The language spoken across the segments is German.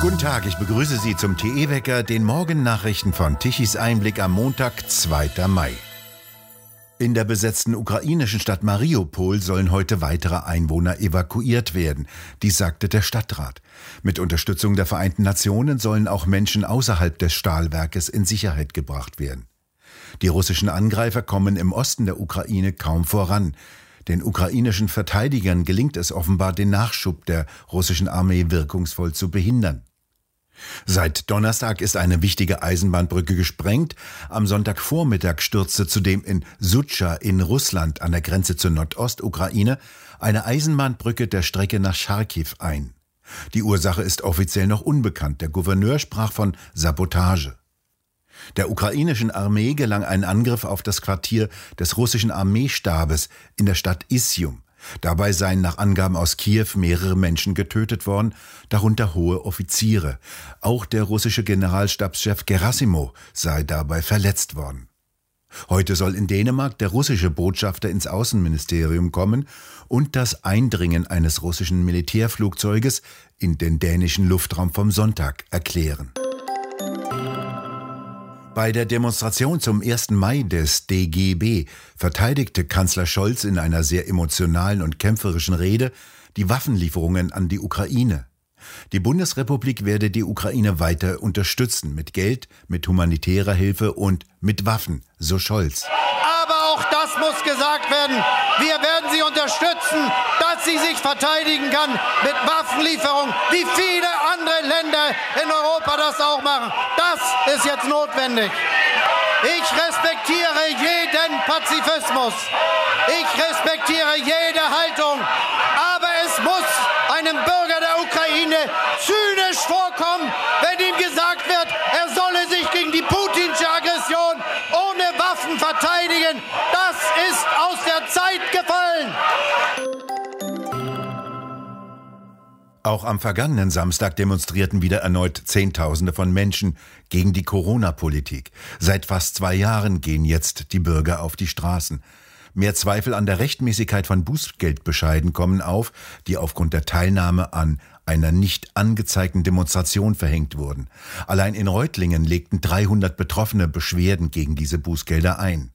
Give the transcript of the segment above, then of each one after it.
Guten Tag, ich begrüße Sie zum TE-Wecker, den Morgennachrichten von Tichys Einblick am Montag, 2. Mai. In der besetzten ukrainischen Stadt Mariupol sollen heute weitere Einwohner evakuiert werden, dies sagte der Stadtrat. Mit Unterstützung der Vereinten Nationen sollen auch Menschen außerhalb des Stahlwerkes in Sicherheit gebracht werden. Die russischen Angreifer kommen im Osten der Ukraine kaum voran. Den ukrainischen Verteidigern gelingt es offenbar, den Nachschub der russischen Armee wirkungsvoll zu behindern. Seit Donnerstag ist eine wichtige Eisenbahnbrücke gesprengt. Am Sonntagvormittag stürzte zudem in Sutscha in Russland an der Grenze zur Nordostukraine eine Eisenbahnbrücke der Strecke nach Charkiw ein. Die Ursache ist offiziell noch unbekannt. Der Gouverneur sprach von Sabotage. Der ukrainischen Armee gelang ein Angriff auf das Quartier des russischen Armeestabes in der Stadt Isium. Dabei seien nach Angaben aus Kiew mehrere Menschen getötet worden, darunter hohe Offiziere. Auch der russische Generalstabschef Gerasimov sei dabei verletzt worden. Heute soll in Dänemark der russische Botschafter ins Außenministerium kommen und das Eindringen eines russischen Militärflugzeuges in den dänischen Luftraum vom Sonntag erklären. Bei der Demonstration zum 1. Mai des DGB verteidigte Kanzler Scholz in einer sehr emotionalen und kämpferischen Rede die Waffenlieferungen an die Ukraine. Die Bundesrepublik werde die Ukraine weiter unterstützen mit Geld, mit humanitärer Hilfe und mit Waffen, so Scholz. Aber auch das muss gesagt werden. Wir werden sie unterstützen, dass sie sich verteidigen kann mit Waffenlieferungen, wie viele andere Länder in Europa das auch machen. Das ist jetzt notwendig. Ich respektiere jeden Pazifismus. Ich respektiere jede Haltung. Auch am vergangenen Samstag demonstrierten wieder erneut Zehntausende von Menschen gegen die Corona-Politik. Seit fast zwei Jahren gehen jetzt die Bürger auf die Straßen. Mehr Zweifel an der Rechtmäßigkeit von Bußgeldbescheiden kommen auf, die aufgrund der Teilnahme an einer nicht angezeigten Demonstration verhängt wurden. Allein in Reutlingen legten 300 Betroffene Beschwerden gegen diese Bußgelder ein.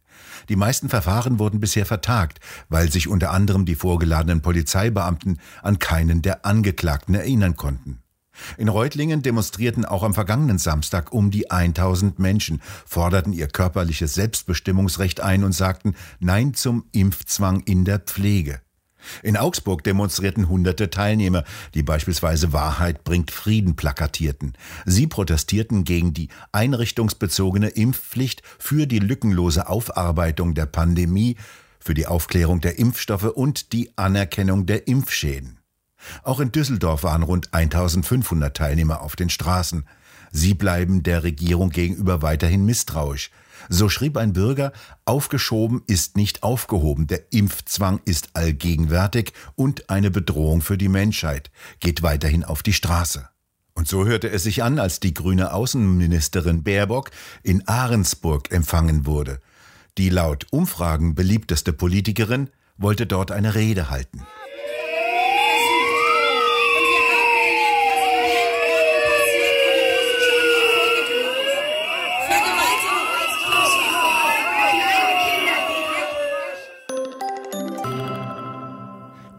Die meisten Verfahren wurden bisher vertagt, weil sich unter anderem die vorgeladenen Polizeibeamten an keinen der Angeklagten erinnern konnten. In Reutlingen demonstrierten auch am vergangenen Samstag um die 1000 Menschen, forderten ihr körperliches Selbstbestimmungsrecht ein und sagten Nein zum Impfzwang in der Pflege. In Augsburg demonstrierten hunderte Teilnehmer, die beispielsweise Wahrheit bringt Frieden plakatierten. Sie protestierten gegen die einrichtungsbezogene Impfpflicht für die lückenlose Aufarbeitung der Pandemie, für die Aufklärung der Impfstoffe und die Anerkennung der Impfschäden. Auch in Düsseldorf waren rund 1500 Teilnehmer auf den Straßen. Sie bleiben der Regierung gegenüber weiterhin misstrauisch. So schrieb ein Bürger, aufgeschoben ist nicht aufgehoben, der Impfzwang ist allgegenwärtig und eine Bedrohung für die Menschheit, geht weiterhin auf die Straße. Und so hörte es sich an, als die grüne Außenministerin Baerbock in Ahrensburg empfangen wurde. Die laut Umfragen beliebteste Politikerin wollte dort eine Rede halten.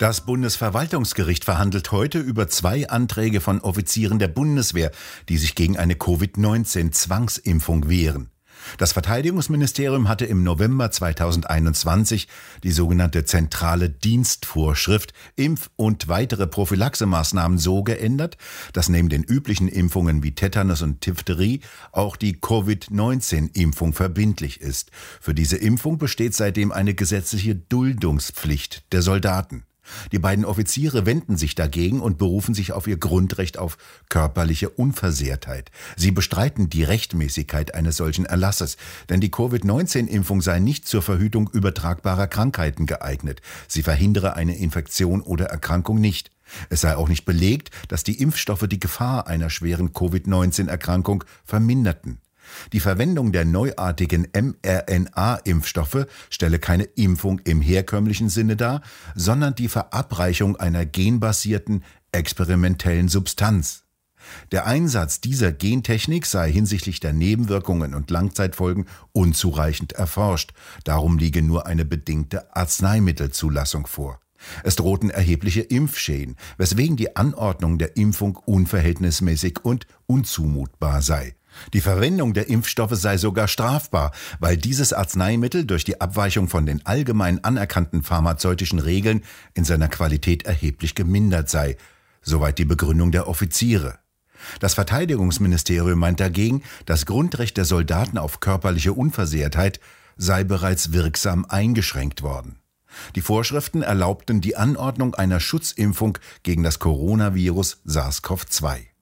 Das Bundesverwaltungsgericht verhandelt heute über zwei Anträge von Offizieren der Bundeswehr, die sich gegen eine Covid-19-Zwangsimpfung wehren. Das Verteidigungsministerium hatte im November 2021 die sogenannte zentrale Dienstvorschrift Impf- und weitere Prophylaxemaßnahmen so geändert, dass neben den üblichen Impfungen wie Tetanus und Diphtherie auch die Covid-19-Impfung verbindlich ist. Für diese Impfung besteht seitdem eine gesetzliche Duldungspflicht der Soldaten. Die beiden Offiziere wenden sich dagegen und berufen sich auf ihr Grundrecht auf körperliche Unversehrtheit. Sie bestreiten die Rechtmäßigkeit eines solchen Erlasses, denn die Covid-19-Impfung sei nicht zur Verhütung übertragbarer Krankheiten geeignet. Sie verhindere eine Infektion oder Erkrankung nicht. Es sei auch nicht belegt, dass die Impfstoffe die Gefahr einer schweren Covid-19-Erkrankung verminderten. Die Verwendung der neuartigen mRNA-Impfstoffe stelle keine Impfung im herkömmlichen Sinne dar, sondern die Verabreichung einer genbasierten experimentellen Substanz. Der Einsatz dieser Gentechnik sei hinsichtlich der Nebenwirkungen und Langzeitfolgen unzureichend erforscht. Darum liege nur eine bedingte Arzneimittelzulassung vor. Es drohten erhebliche Impfschäden, weswegen die Anordnung der Impfung unverhältnismäßig und unzumutbar sei. Die Verwendung der Impfstoffe sei sogar strafbar, weil dieses Arzneimittel durch die Abweichung von den allgemein anerkannten pharmazeutischen Regeln in seiner Qualität erheblich gemindert sei. Soweit die Begründung der Offiziere. Das Verteidigungsministerium meint dagegen, das Grundrecht der Soldaten auf körperliche Unversehrtheit sei bereits wirksam eingeschränkt worden. Die Vorschriften erlaubten die Anordnung einer Schutzimpfung gegen das Coronavirus SARS-CoV-2.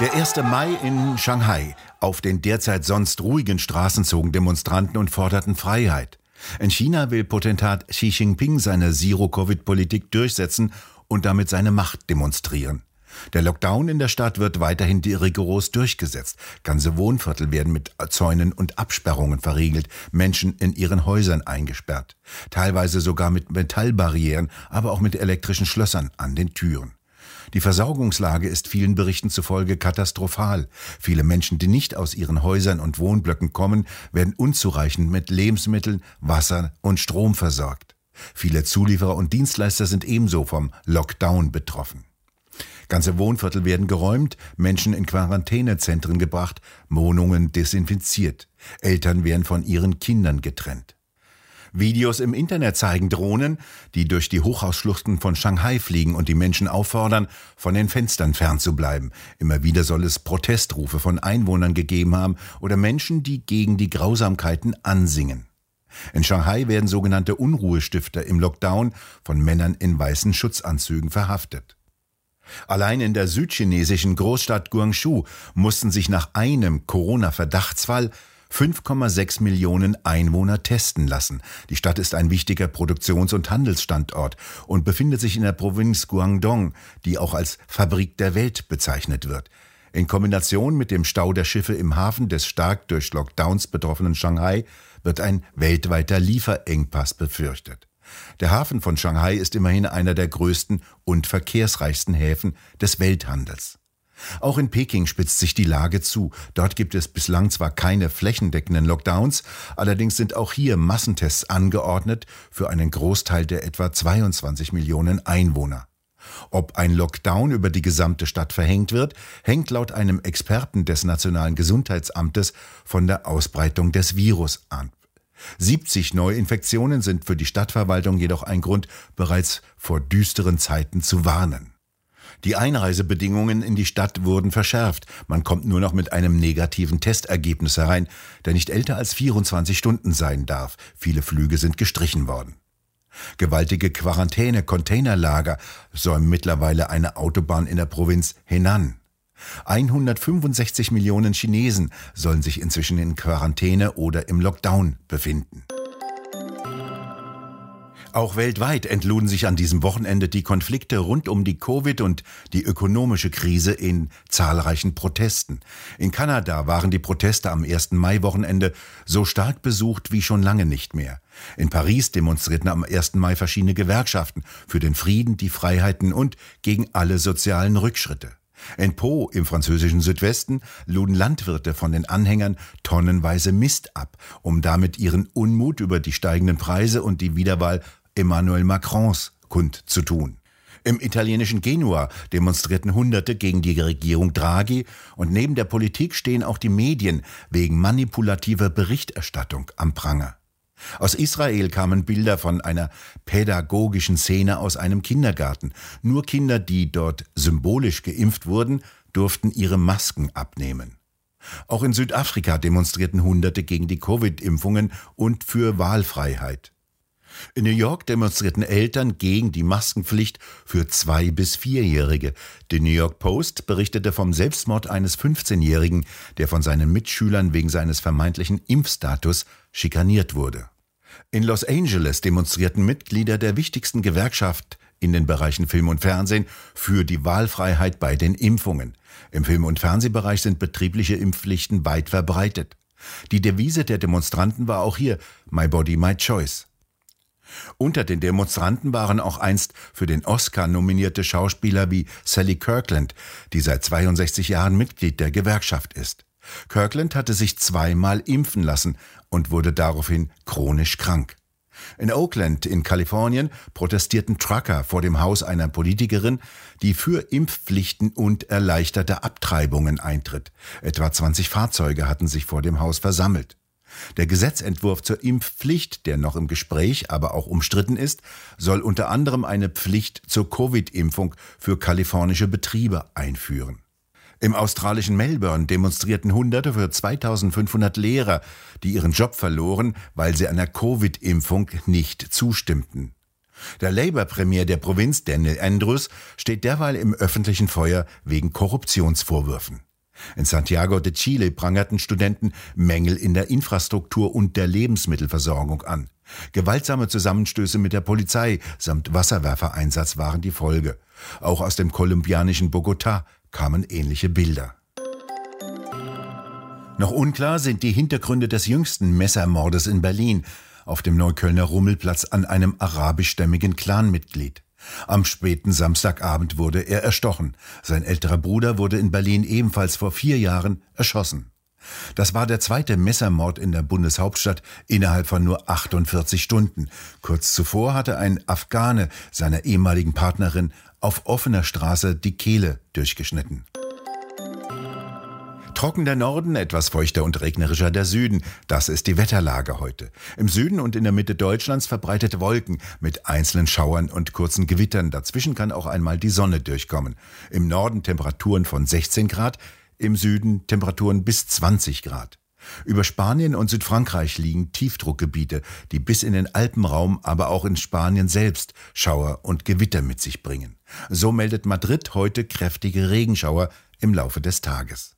Der 1. Mai in Shanghai. Auf den derzeit sonst ruhigen Straßen zogen Demonstranten und forderten Freiheit. In China will Potentat Xi Jinping seine Zero-Covid-Politik durchsetzen und damit seine Macht demonstrieren. Der Lockdown in der Stadt wird weiterhin rigoros durchgesetzt. Ganze Wohnviertel werden mit Zäunen und Absperrungen verriegelt, Menschen in ihren Häusern eingesperrt. Teilweise sogar mit Metallbarrieren, aber auch mit elektrischen Schlössern an den Türen. Die Versorgungslage ist vielen Berichten zufolge katastrophal. Viele Menschen, die nicht aus ihren Häusern und Wohnblöcken kommen, werden unzureichend mit Lebensmitteln, Wasser und Strom versorgt. Viele Zulieferer und Dienstleister sind ebenso vom Lockdown betroffen. Ganze Wohnviertel werden geräumt, Menschen in Quarantänezentren gebracht, Wohnungen desinfiziert. Eltern werden von ihren Kindern getrennt. Videos im Internet zeigen Drohnen, die durch die Hochhausschluchten von Shanghai fliegen und die Menschen auffordern, von den Fenstern fernzubleiben. Immer wieder soll es Protestrufe von Einwohnern gegeben haben oder Menschen, die gegen die Grausamkeiten ansingen. In Shanghai werden sogenannte Unruhestifter im Lockdown von Männern in weißen Schutzanzügen verhaftet. Allein in der südchinesischen Großstadt Guangzhou mussten sich nach einem Corona-Verdachtsfall 5,6 Millionen Einwohner testen lassen. Die Stadt ist ein wichtiger Produktions- und Handelsstandort und befindet sich in der Provinz Guangdong, die auch als Fabrik der Welt bezeichnet wird. In Kombination mit dem Stau der Schiffe im Hafen des stark durch Lockdowns betroffenen Shanghai wird ein weltweiter Lieferengpass befürchtet. Der Hafen von Shanghai ist immerhin einer der größten und verkehrsreichsten Häfen des Welthandels. Auch in Peking spitzt sich die Lage zu. Dort gibt es bislang zwar keine flächendeckenden Lockdowns, allerdings sind auch hier Massentests angeordnet für einen Großteil der etwa 22 Millionen Einwohner. Ob ein Lockdown über die gesamte Stadt verhängt wird, hängt laut einem Experten des Nationalen Gesundheitsamtes von der Ausbreitung des Virus an. 70 Neuinfektionen sind für die Stadtverwaltung jedoch ein Grund, bereits vor düsteren Zeiten zu warnen. Die Einreisebedingungen in die Stadt wurden verschärft. Man kommt nur noch mit einem negativen Testergebnis herein, der nicht älter als 24 Stunden sein darf. Viele Flüge sind gestrichen worden. Gewaltige Quarantäne-Containerlager säumen mittlerweile eine Autobahn in der Provinz Henan. 165 Millionen Chinesen sollen sich inzwischen in Quarantäne oder im Lockdown befinden. Auch weltweit entluden sich an diesem Wochenende die Konflikte rund um die Covid und die ökonomische Krise in zahlreichen Protesten. In Kanada waren die Proteste am 1. Mai-Wochenende so stark besucht wie schon lange nicht mehr. In Paris demonstrierten am 1. Mai verschiedene Gewerkschaften für den Frieden, die Freiheiten und gegen alle sozialen Rückschritte. In Po im französischen Südwesten luden Landwirte von den Anhängern tonnenweise Mist ab, um damit ihren Unmut über die steigenden Preise und die Wiederwahl Emmanuel Macrons kundzutun. Im italienischen Genua demonstrierten Hunderte gegen die Regierung Draghi und neben der Politik stehen auch die Medien wegen manipulativer Berichterstattung am Pranger. Aus Israel kamen Bilder von einer pädagogischen Szene aus einem Kindergarten. Nur Kinder, die dort symbolisch geimpft wurden, durften ihre Masken abnehmen. Auch in Südafrika demonstrierten Hunderte gegen die Covid-Impfungen und für Wahlfreiheit. In New York demonstrierten Eltern gegen die Maskenpflicht für zwei bis vierjährige. Die New York Post berichtete vom Selbstmord eines 15-Jährigen, der von seinen Mitschülern wegen seines vermeintlichen Impfstatus schikaniert wurde. In Los Angeles demonstrierten Mitglieder der wichtigsten Gewerkschaft in den Bereichen Film und Fernsehen für die Wahlfreiheit bei den Impfungen. Im Film- und Fernsehbereich sind betriebliche Impfpflichten weit verbreitet. Die Devise der Demonstranten war auch hier My Body, My Choice. Unter den Demonstranten waren auch einst für den Oscar nominierte Schauspieler wie Sally Kirkland, die seit 62 Jahren Mitglied der Gewerkschaft ist. Kirkland hatte sich zweimal impfen lassen und wurde daraufhin chronisch krank. In Oakland in Kalifornien protestierten Trucker vor dem Haus einer Politikerin, die für Impfpflichten und erleichterte Abtreibungen eintritt. Etwa 20 Fahrzeuge hatten sich vor dem Haus versammelt. Der Gesetzentwurf zur Impfpflicht, der noch im Gespräch, aber auch umstritten ist, soll unter anderem eine Pflicht zur Covid-Impfung für kalifornische Betriebe einführen. Im australischen Melbourne demonstrierten Hunderte für 2500 Lehrer, die ihren Job verloren, weil sie einer Covid-Impfung nicht zustimmten. Der Labour-Premier der Provinz, Daniel Andrews, steht derweil im öffentlichen Feuer wegen Korruptionsvorwürfen. In Santiago de Chile prangerten Studenten Mängel in der Infrastruktur und der Lebensmittelversorgung an. Gewaltsame Zusammenstöße mit der Polizei samt Wasserwerfereinsatz waren die Folge. Auch aus dem kolumbianischen Bogotá kamen ähnliche Bilder. Noch unklar sind die Hintergründe des jüngsten Messermordes in Berlin auf dem Neuköllner Rummelplatz an einem arabischstämmigen Clanmitglied. Am späten Samstagabend wurde er erstochen. Sein älterer Bruder wurde in Berlin ebenfalls vor vier Jahren erschossen. Das war der zweite Messermord in der Bundeshauptstadt innerhalb von nur 48 Stunden. Kurz zuvor hatte ein Afghane seiner ehemaligen Partnerin auf offener Straße die Kehle durchgeschnitten. Trocken der Norden, etwas feuchter und regnerischer der Süden. Das ist die Wetterlage heute. Im Süden und in der Mitte Deutschlands verbreitete Wolken mit einzelnen Schauern und kurzen Gewittern. Dazwischen kann auch einmal die Sonne durchkommen. Im Norden Temperaturen von 16 Grad, im Süden Temperaturen bis 20 Grad. Über Spanien und Südfrankreich liegen Tiefdruckgebiete, die bis in den Alpenraum, aber auch in Spanien selbst Schauer und Gewitter mit sich bringen. So meldet Madrid heute kräftige Regenschauer im Laufe des Tages.